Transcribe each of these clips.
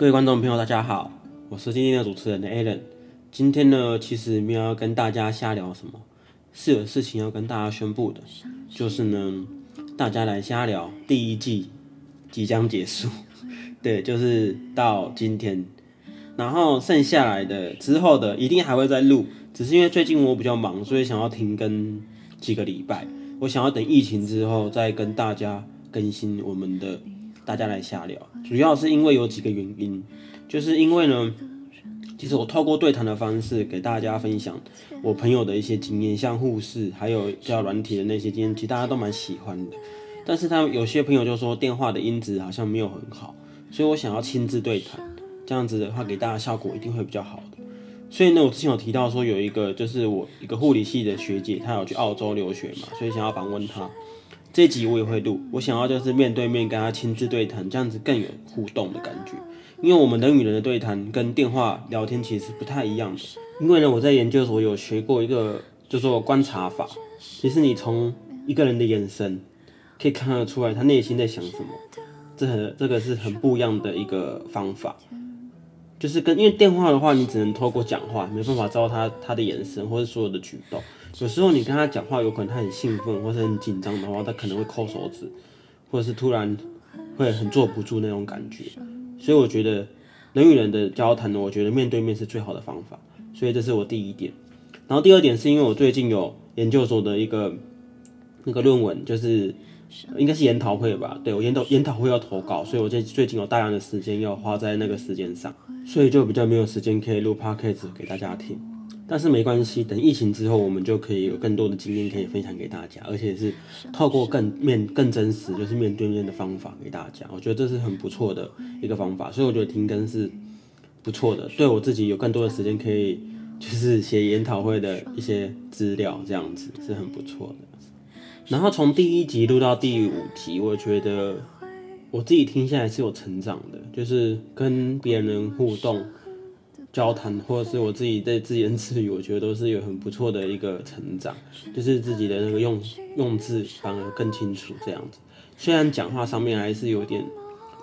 各位观众朋友，大家好，我是今天的主持人 Alan。今天呢，其实没有要跟大家瞎聊什么，是有事情要跟大家宣布的，就是呢，大家来瞎聊第一季即将结束，对，就是到今天，然后剩下来的之后的一定还会再录，只是因为最近我比较忙，所以想要停更几个礼拜，我想要等疫情之后再跟大家更新我们的。大家来瞎聊，主要是因为有几个原因，就是因为呢，其实我透过对谈的方式给大家分享我朋友的一些经验，像护士还有叫软体的那些经验，其实大家都蛮喜欢的。但是他有些朋友就说电话的音质好像没有很好，所以我想要亲自对谈，这样子的话给大家效果一定会比较好的。所以呢，我之前有提到说有一个就是我一个护理系的学姐，她有去澳洲留学嘛，所以想要访问她。这集我也会录，我想要就是面对面跟他亲自对谈，这样子更有互动的感觉。因为我们人与人的对谈跟电话聊天其实不太一样的。因为呢，我在研究所有学过一个叫做观察法，其实你从一个人的眼神可以看得出来他内心在想什么，这很这个是很不一样的一个方法。就是跟因为电话的话，你只能透过讲话，没办法知道他他的眼神或者所有的举动。有时候你跟他讲话，有可能他很兴奋或者很紧张的话，他可能会抠手指，或者是突然会很坐不住那种感觉。所以我觉得人与人的交谈呢，我觉得面对面是最好的方法。所以这是我第一点。然后第二点是因为我最近有研究所的一个那个论文，就是应该是研讨会吧？对我研讨研讨会要投稿，所以我最最近有大量的时间要花在那个时间上，所以就比较没有时间可以录 podcast 给大家听。但是没关系，等疫情之后，我们就可以有更多的经验可以分享给大家，而且是透过更面更真实，就是面对面的方法给大家。我觉得这是很不错的一个方法，所以我觉得停更是不错的，对我自己有更多的时间可以就是写研讨会的一些资料，这样子是很不错的。然后从第一集录到第五集，我觉得我自己听下来是有成长的，就是跟别人互动。交谈，或者是我自己在自言自语，我觉得都是有很不错的一个成长，就是自己的那个用用字反而更清楚这样子。虽然讲话上面还是有点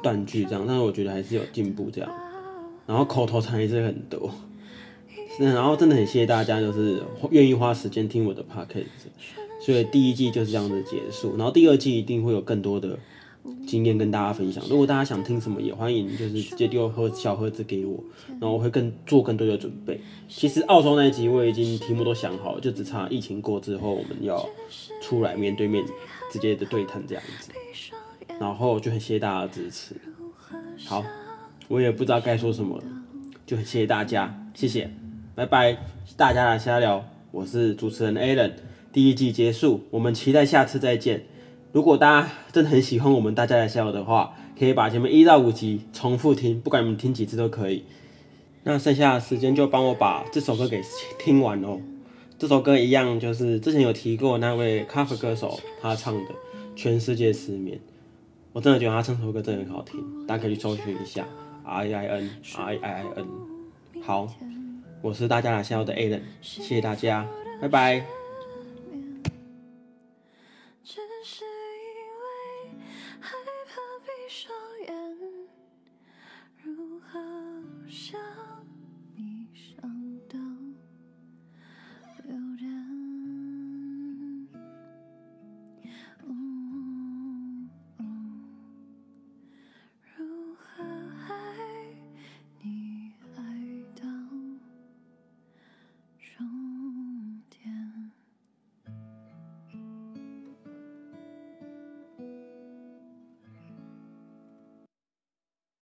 断句这样，但是我觉得还是有进步这样。然后口头禅也是很多，然后真的很谢谢大家，就是愿意花时间听我的 podcast。所以第一季就是这样子结束，然后第二季一定会有更多的。经验跟大家分享。如果大家想听什么，也欢迎就是直接丢盒小盒子给我，然后我会更做更多的准备。其实澳洲那一集我已经题目都想好了，就只差疫情过之后我们要出来面对面直接的对谈这样子。然后就很谢谢大家的支持。好，我也不知道该说什么了，就很谢谢大家，谢谢，拜拜，大家来瞎聊。我是主持人 Alan，第一季结束，我们期待下次再见。如果大家真的很喜欢我们大家来笑的话，可以把前面一到五集重复听，不管你们听几次都可以。那剩下的时间就帮我把这首歌给听完哦。这首歌一样，就是之前有提过那位咖啡歌手他唱的《全世界失眠》，我真的觉得他唱这首歌真的很好听，大家可以去搜寻一下 R I N R I I N。好，我是大家来笑的 Alan，谢谢大家，拜拜。